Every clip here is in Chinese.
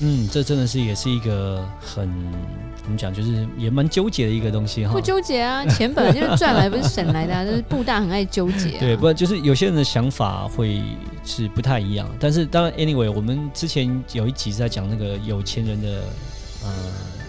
嗯，这真的是也是一个很怎么讲，就是也蛮纠结的一个东西哈。不纠结啊，钱本来就是赚来，不是省来的啊。就是布大很爱纠结啊。对，不就是有些人的想法会是不太一样。但是当然，anyway，我们之前有一集在讲那个有钱人的呃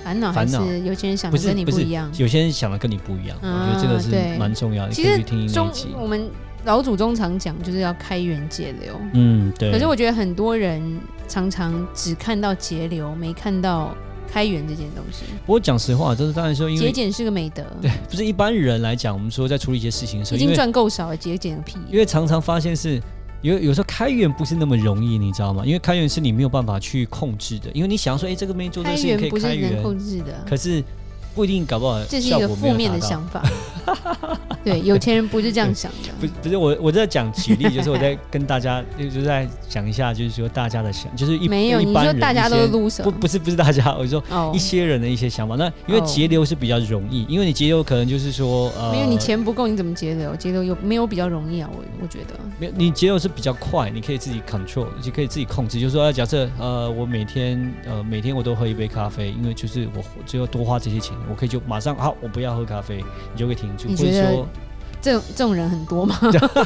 烦恼，还是有钱人想的跟你不一样。有些人想的跟你不一样，我觉得这个是蛮重要的。其实中我们。老祖宗常讲，就是要开源节流。嗯，对。可是我觉得很多人常常只看到节流，没看到开源这件东西。不过讲实话，就是当然说，因为节俭是个美德。对，不是一般人来讲，我们说在处理一些事情的时候，已经赚够少了，节俭个屁。因为常常发现是有有时候开源不是那么容易，你知道吗？因为开源是你没有办法去控制的，因为你想要说，哎，这个没做这个事情可以开源，开源不是能控制的。可是。不一定搞不好，这是一个负面的想法。对，有钱人不是这样想的。不，不是我，我在讲举例，就是我在 跟大家，就是在讲一下，就是说大家的想，就是一没有，一般人你说大家都是 loser，不，不是，不是大家，我说一些人的一些想法。那因为节流是比较容易，因为你节流可能就是说，呃，没有你钱不够，你怎么节流？节流有没有比较容易啊？我我觉得没有，你节流是比较快，你可以自己 control，就可以自己控制。就是说，假设呃，我每天呃每天我都喝一杯咖啡，因为就是我只有多花这些钱，我可以就马上。好，我不要喝咖啡，你就会停住。你觉得这这种人很多吗？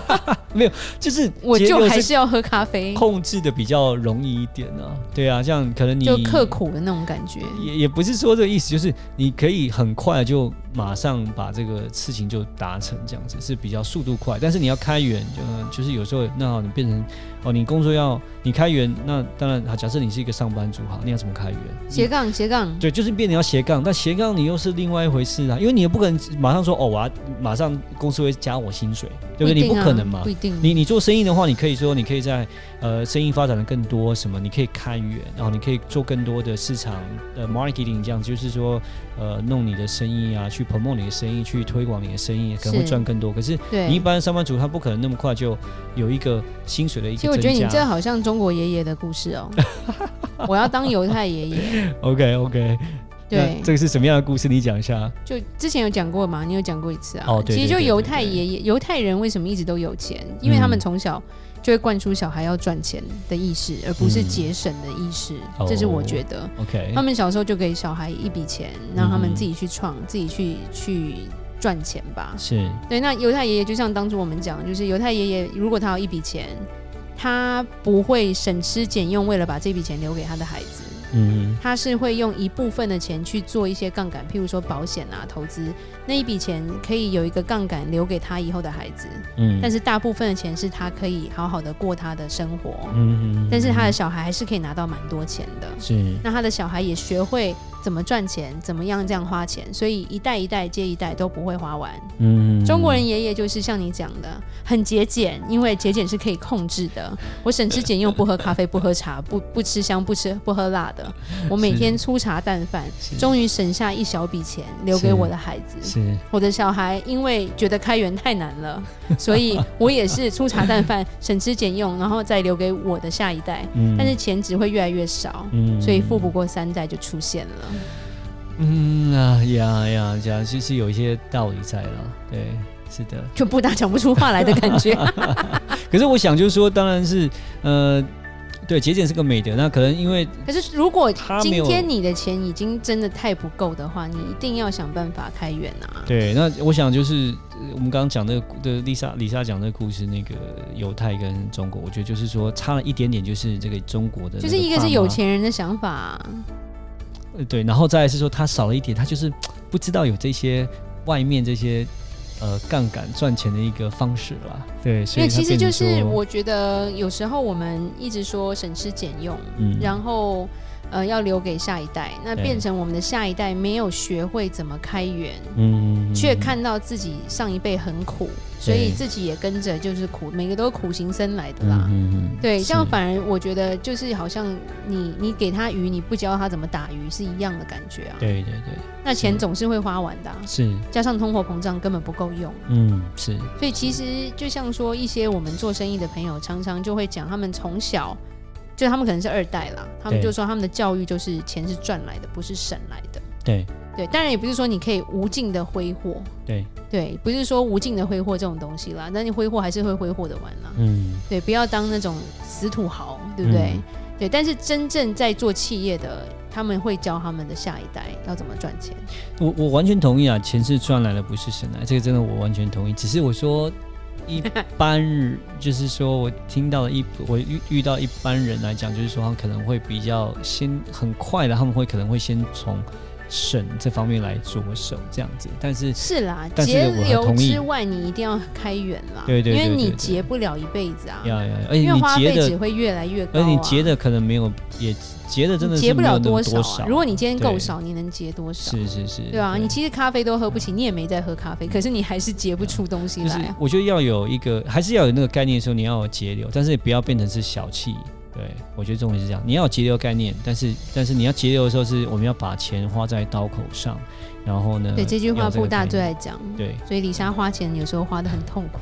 没有，就是我就还是要喝咖啡，控制的比较容易一点啊。对啊，这样可能你就刻苦的那种感觉。也也不是说这个意思，就是你可以很快就马上把这个事情就达成，这样子是比较速度快。但是你要开源，就就是有时候那好，你变成哦，你工作要你开源，那当然好。假设你是一个上班族，好，你要怎么开源？斜杠斜杠，对，就是变成要斜杠。但斜杠你又是另外一回事啊，因为你也不可能马上说哦，我要马上公司会加我薪水，对不对？不啊、你不可能嘛，不一定。你你做生意的话，你可以说你可以在呃生意发展的更多什么，你可以看远，然后你可以做更多的市场的 marketing，这样就是说呃弄你的生意啊，去 promote 你的生意，去推广你的生意，可能会赚更多。可是你一般上班族他不可能那么快就有一个薪水的一个。其实我觉得你这好像中国爷爷的故事哦，我要当犹太爷爷。OK OK。对，这个是什么样的故事？你讲一下。就之前有讲过吗？你有讲过一次啊？哦，对。其实就犹太爷爷，犹太人为什么一直都有钱？因为他们从小就会灌输小孩要赚钱的意识，而不是节省的意识。嗯、这是我觉得。哦、OK。他们小时候就给小孩一笔钱，让他们自己去创，嗯、自己去去赚钱吧。是。对，那犹太爷爷就像当初我们讲，就是犹太爷爷如果他有一笔钱，他不会省吃俭用，为了把这笔钱留给他的孩子。嗯，他是会用一部分的钱去做一些杠杆，譬如说保险啊、投资，那一笔钱可以有一个杠杆留给他以后的孩子。嗯，但是大部分的钱是他可以好好的过他的生活。嗯，但是他的小孩还是可以拿到蛮多钱的。是，那他的小孩也学会怎么赚钱，怎么样这样花钱，所以一代一代接一代都不会花完。嗯，中国人爷爷就是像你讲的，很节俭，因为节俭是可以控制的。我省吃俭用，不喝咖啡，不喝茶，不不吃香，不吃不喝辣的。我每天粗茶淡饭，终于省下一小笔钱留给我的孩子。是我的小孩，因为觉得开源太难了，所以我也是粗茶淡饭，省吃俭用，然后再留给我的下一代。嗯，但是钱只会越来越少，嗯，所以富不过三代就出现了。嗯啊呀呀，这样其实有一些道理在了。对，是的，就不大讲不出话来的感觉。可是我想就是说，当然是呃。对，节俭是个美德。那可能因为，可是如果今天你的钱已经真的太不够的话，你一定要想办法开源啊。对，那我想就是我们刚刚讲的的丽莎丽莎讲的故事，那个犹太跟中国，我觉得就是说差了一点点，就是这个中国的，就是一个是有钱人的想法呃。对，然后再来是说他少了一点，他就是不知道有这些外面这些。呃，杠杆赚钱的一个方式啦，对，所以其实就是我觉得有时候我们一直说省吃俭用，嗯，然后呃，要留给下一代，那变成我们的下一代没有学会怎么开源，嗯，却看到自己上一辈很苦，所以自己也跟着就是苦，每个都是苦行僧来的啦。嗯，对，这样反而我觉得就是好像你你给他鱼，你不教他怎么打鱼是一样的感觉啊。对对对，那钱总是会花完的啊，是，加上通货膨胀根本不够用。嗯，是。所以其实就像说一些我们做生意的朋友，常常就会讲，他们从小。就他们可能是二代啦，他们就说他们的教育就是钱是赚来的，不是省来的。对对，当然也不是说你可以无尽的挥霍。对对，不是说无尽的挥霍这种东西啦，那你挥霍还是会挥霍的完啦。嗯，对，不要当那种死土豪，对不对？嗯、对，但是真正在做企业的，他们会教他们的下一代要怎么赚钱。我我完全同意啊，钱是赚来的，不是省来，这个真的我完全同意。只是我说。一般就是说，我听到了一我遇遇到一般人来讲，就是说他可能会比较先很快的，他们会可能会先从省这方面来着手这样子。但是是啦，节流之外，你一定要开源啦，对对，因为你节不了一辈子啊，要要，而且你花费只会越来越高，啊，而你节的可能没有也。节的真的节不了多少，啊。如果你今天够少，你能节多少？是是是，对啊，你其实咖啡都喝不起，你也没在喝咖啡，可是你还是节不出东西来、啊。就是我觉得要有一个，还是要有那个概念的时候，你要有节流，但是也不要变成是小气。对，我觉得重点是这样，你要有节流概念，但是但是你要节流的时候，是我们要把钱花在刀口上。然后呢？对，这句话布大最爱讲。对，所以李莎花钱有时候花得很痛苦，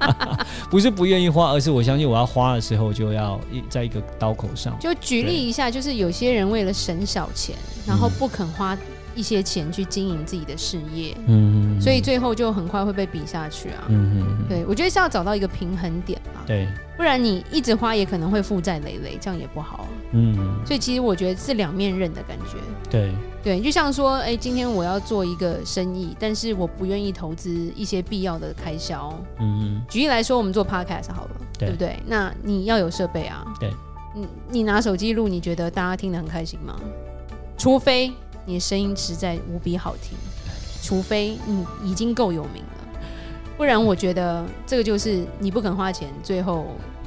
不是不愿意花，而是我相信我要花的时候就要一在一个刀口上。就举例一下，就是有些人为了省小钱，然后不肯花一些钱去经营自己的事业，嗯，所以最后就很快会被比下去啊。嗯嗯，对，我觉得是要找到一个平衡点嘛。对，不然你一直花也可能会负债累累，这样也不好。嗯，所以其实我觉得是两面刃的感觉。对。对，就像说，哎，今天我要做一个生意，但是我不愿意投资一些必要的开销。嗯，举例来说，我们做 podcast 好了，对，对不对？那你要有设备啊。对。你你拿手机录，你觉得大家听得很开心吗？除非你的声音实在无比好听，除非你已经够有名了，不然我觉得这个就是你不肯花钱，最后。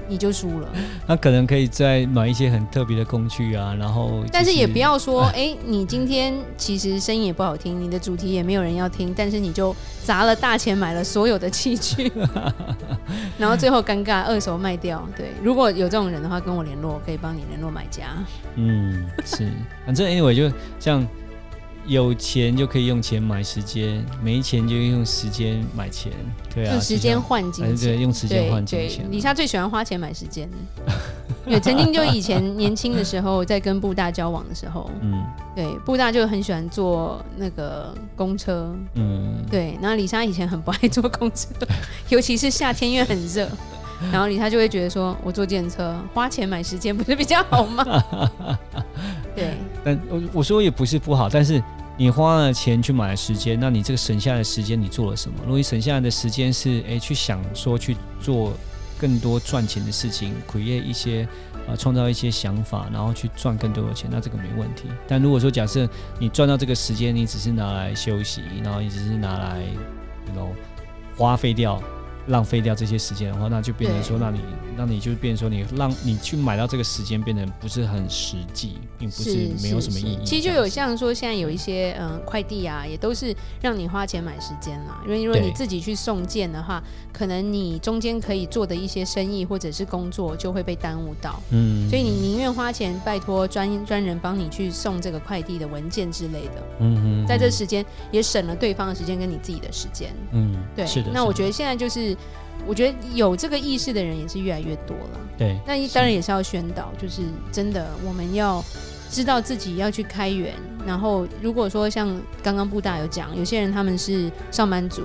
你就输了。那可能可以再买一些很特别的工具啊，然后。但是也不要说，哎、欸，你今天其实声音也不好听，你的主题也没有人要听，但是你就砸了大钱买了所有的器具，然后最后尴尬二手卖掉。对，如果有这种人的话，跟我联络，我可以帮你联络买家。嗯，是，反正 anyway 就像。有钱就可以用钱买时间，没钱就用时间买钱，对啊，用时间换金钱，对，用时间换金钱。李莎最喜欢花钱买时间，对，曾经就以前年轻的时候，在跟布大交往的时候，嗯，对，布大就很喜欢坐那个公车，嗯，对，然后李莎以前很不爱坐公车，尤其是夏天因为很热，然后李莎就会觉得说，我坐电车花钱买时间不是比较好吗？对，但我我说也不是不好，但是你花了钱去买时间，那你这个省下来的时间你做了什么？如果你省下来的时间是哎去想说去做更多赚钱的事情苦业一些啊创造一些想法，然后去赚更多的钱，那这个没问题。但如果说假设你赚到这个时间，你只是拿来休息，然后你只是拿来然后花费掉。浪费掉这些时间的话，那就变成说，那你，那你就变成说，你让你去买到这个时间变得不是很实际，并不是没有什么意义。其实就有像说，现在有一些嗯快递啊，也都是让你花钱买时间啦。因为如果你自己去送件的话，可能你中间可以做的一些生意或者是工作就会被耽误到。嗯，所以你宁愿花钱拜托专专人帮你去送这个快递的文件之类的。嗯嗯，在这时间也省了对方的时间跟你自己的时间。嗯，对，是的。那我觉得现在就是。我觉得有这个意识的人也是越来越多了。对，那当然也是要宣导，就是真的我们要知道自己要去开源。然后如果说像刚刚布大有讲，有些人他们是上班族，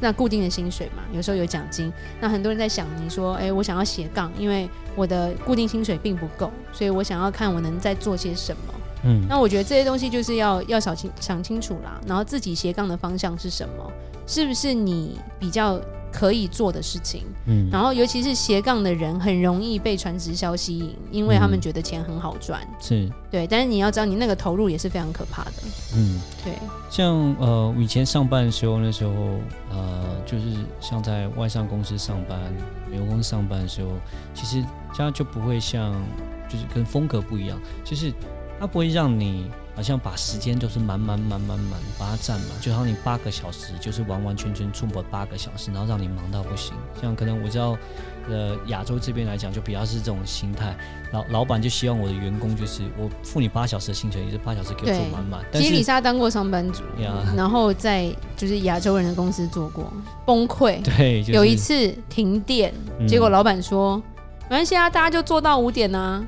那固定的薪水嘛，有时候有奖金。那很多人在想，你说，哎，我想要斜杠，因为我的固定薪水并不够，所以我想要看我能再做些什么。嗯，那我觉得这些东西就是要要想清想清楚啦。然后自己斜杠的方向是什么？是不是你比较？可以做的事情，嗯，然后尤其是斜杠的人很容易被传直销吸引，因为他们觉得钱很好赚，是对，但是你要知道，你那个投入也是非常可怕的，嗯，对，像呃以前上班的时候，那时候呃就是像在外商公司上班、美国公司上班的时候，其实家就不会像，就是跟风格不一样，就是它不会让你好像把时间都是满满满满满把它占满，就好像你八个小时就是完完全全出没八个小时，然后让你忙到不行。像可能我知道，呃，亚洲这边来讲就比较是这种心态，老老板就希望我的员工就是我付你八小时的薪水，也是八小时给我做满满。其实李莎当过上班族，然后在就是亚洲人的公司做过，崩溃。对，就是、有一次停电，结果老板说。嗯没关系啊，大家就做到五点啊，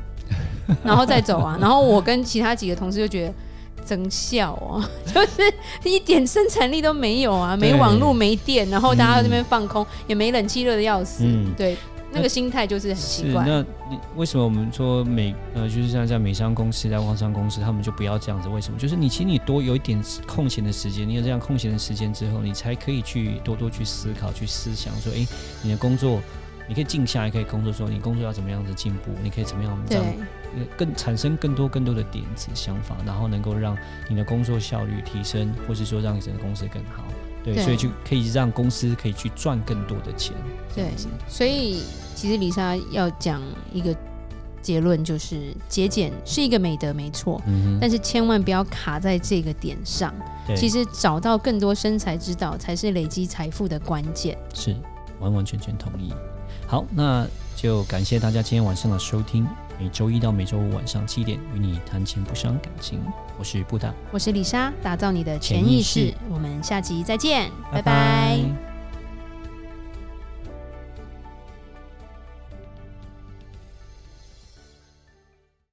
然后再走啊。然后我跟其他几个同事就觉得真笑哦，就是一点生产力都没有啊，没网络、没电，然后大家在那边放空，嗯、也没冷气，热的要死。嗯、对，那个心态就是很奇怪。那你为什么我们说美呃，就是像在美商公司、在外商公司，他们就不要这样子？为什么？就是你其实你多有一点空闲的时间，你有这样空闲的时间之后，你才可以去多多去思考、去思想，说，哎，你的工作。你可以静下来，可以工作，说你工作要怎么样子进步，你可以怎么样这样更产生更多更多的点子想法，然后能够让你的工作效率提升，或是说让整个公司更好。对，对，所以就可以让公司可以去赚更多的钱。对，所以其实李莎要讲一个结论，就是节俭是一个美德，没错，嗯，但是千万不要卡在这个点上。对，其实找到更多生财之道，才是累积财富的关键。是，完完全全同意。好，那就感谢大家今天晚上的收听。每周一到每周五晚上七点，与你谈钱不伤感情。我是布达，我是李莎，打造你的潜意识。意识。我们下集再见，拜拜。拜拜。